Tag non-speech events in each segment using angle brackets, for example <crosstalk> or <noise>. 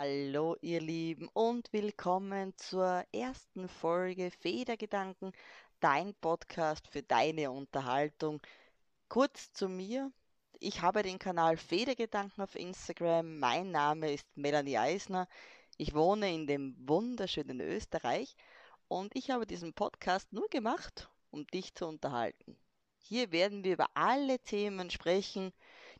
Hallo ihr Lieben und willkommen zur ersten Folge Federgedanken, dein Podcast für deine Unterhaltung. Kurz zu mir. Ich habe den Kanal Federgedanken auf Instagram. Mein Name ist Melanie Eisner. Ich wohne in dem wunderschönen Österreich und ich habe diesen Podcast nur gemacht, um dich zu unterhalten. Hier werden wir über alle Themen sprechen,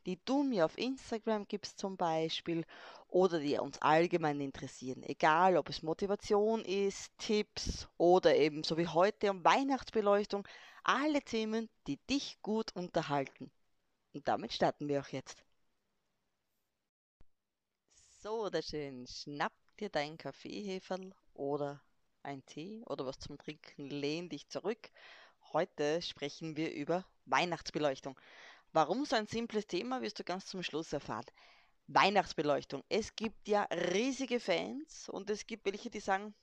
die du mir auf Instagram gibst zum Beispiel oder die uns allgemein interessieren. Egal, ob es Motivation ist, Tipps oder eben so wie heute um Weihnachtsbeleuchtung. Alle Themen, die dich gut unterhalten. Und damit starten wir auch jetzt. So, oder schön. Schnapp dir dein Kaffeeheferl oder ein Tee oder was zum Trinken. Lehn dich zurück. Heute sprechen wir über Weihnachtsbeleuchtung. Warum so ein simples Thema, wirst du ganz zum Schluss erfahren. Weihnachtsbeleuchtung. Es gibt ja riesige Fans und es gibt welche, die sagen,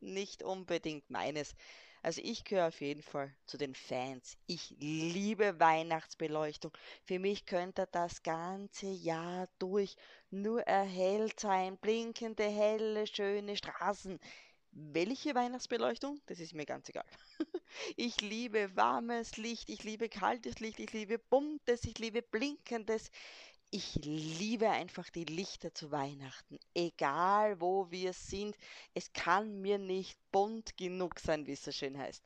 nicht unbedingt meines. Also ich gehöre auf jeden Fall zu den Fans. Ich liebe Weihnachtsbeleuchtung. Für mich könnte das ganze Jahr durch nur erhellt sein. Blinkende, helle, schöne Straßen. Welche Weihnachtsbeleuchtung? Das ist mir ganz egal. <laughs> Ich liebe warmes Licht, ich liebe kaltes Licht, ich liebe buntes, ich liebe blinkendes. Ich liebe einfach die Lichter zu Weihnachten. Egal wo wir sind, es kann mir nicht bunt genug sein, wie es so schön heißt.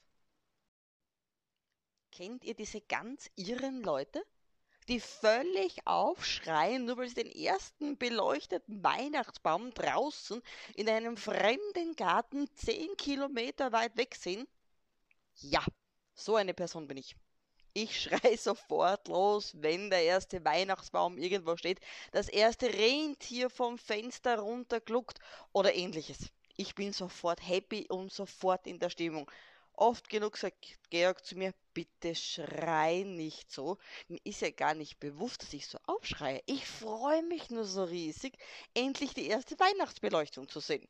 Kennt ihr diese ganz irren Leute? Die völlig aufschreien, nur weil sie den ersten beleuchteten Weihnachtsbaum draußen in einem fremden Garten zehn Kilometer weit weg sehen? Ja, so eine Person bin ich. Ich <laughs> schrei sofort los, wenn der erste Weihnachtsbaum irgendwo steht, das erste Rentier vom Fenster runtergluckt oder ähnliches. Ich bin sofort happy und sofort in der Stimmung. Oft genug sagt Georg zu mir, bitte schrei nicht so. Mir ist ja gar nicht bewusst, dass ich so aufschreie. Ich freue mich nur so riesig, endlich die erste Weihnachtsbeleuchtung zu sehen.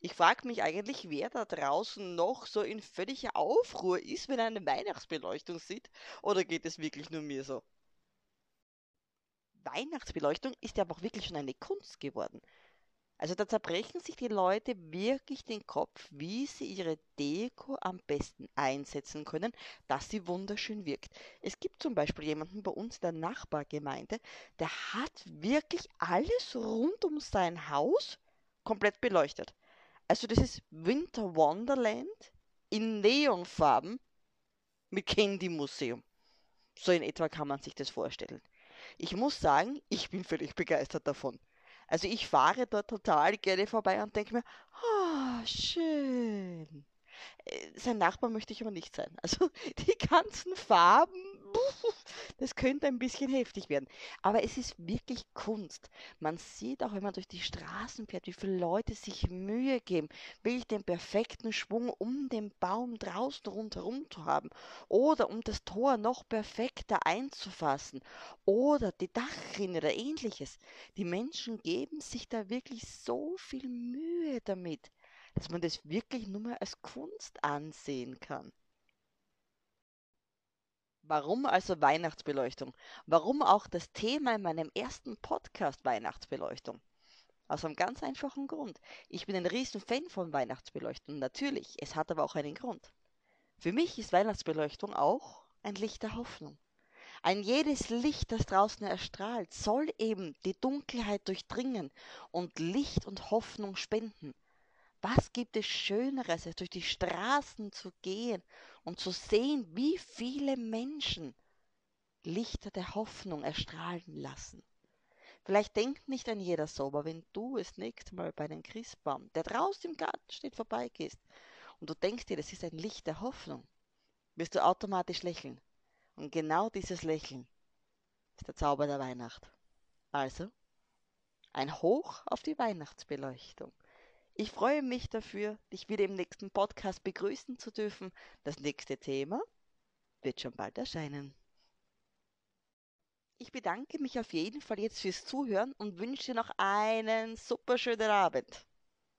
Ich frage mich eigentlich, wer da draußen noch so in völliger Aufruhr ist, wenn er eine Weihnachtsbeleuchtung sieht, oder geht es wirklich nur mir so? Weihnachtsbeleuchtung ist ja auch wirklich schon eine Kunst geworden. Also da zerbrechen sich die Leute wirklich den Kopf, wie sie ihre Deko am besten einsetzen können, dass sie wunderschön wirkt. Es gibt zum Beispiel jemanden bei uns in der Nachbargemeinde, der hat wirklich alles rund um sein Haus komplett beleuchtet. Also das ist Winter Wonderland in Neonfarben mit Candy Museum. So in etwa kann man sich das vorstellen. Ich muss sagen, ich bin völlig begeistert davon. Also ich fahre dort total gerne vorbei und denke mir, ah, oh, schön. Äh, sein Nachbar möchte ich aber nicht sein. Also <laughs> die ganzen Farben, <laughs> das könnte ein bisschen heftig werden. Aber es ist wirklich Kunst. Man sieht auch, wenn man durch die Straßen fährt, wie viele Leute sich Mühe geben, wirklich den perfekten Schwung um den Baum draußen rundherum zu haben. Oder um das Tor noch perfekter einzufassen. Oder die Dachrinne oder ähnliches. Die Menschen geben sich da wirklich so viel Mühe damit dass man das wirklich nur mal als Kunst ansehen kann. Warum also Weihnachtsbeleuchtung? Warum auch das Thema in meinem ersten Podcast Weihnachtsbeleuchtung? Aus einem ganz einfachen Grund. Ich bin ein riesen Fan von Weihnachtsbeleuchtung. Natürlich, es hat aber auch einen Grund. Für mich ist Weihnachtsbeleuchtung auch ein Licht der Hoffnung. Ein jedes Licht, das draußen erstrahlt, soll eben die Dunkelheit durchdringen und Licht und Hoffnung spenden. Was gibt es Schöneres, als durch die Straßen zu gehen und zu sehen, wie viele Menschen Lichter der Hoffnung erstrahlen lassen? Vielleicht denkt nicht ein jeder so, aber wenn du das nächste Mal bei einem Christbaum, der draußen im Garten steht, vorbeigehst und du denkst dir, das ist ein Licht der Hoffnung, wirst du automatisch lächeln. Und genau dieses Lächeln ist der Zauber der Weihnacht. Also, ein Hoch auf die Weihnachtsbeleuchtung. Ich freue mich dafür, dich wieder im nächsten Podcast begrüßen zu dürfen. Das nächste Thema wird schon bald erscheinen. Ich bedanke mich auf jeden Fall jetzt fürs Zuhören und wünsche noch einen super schönen Abend.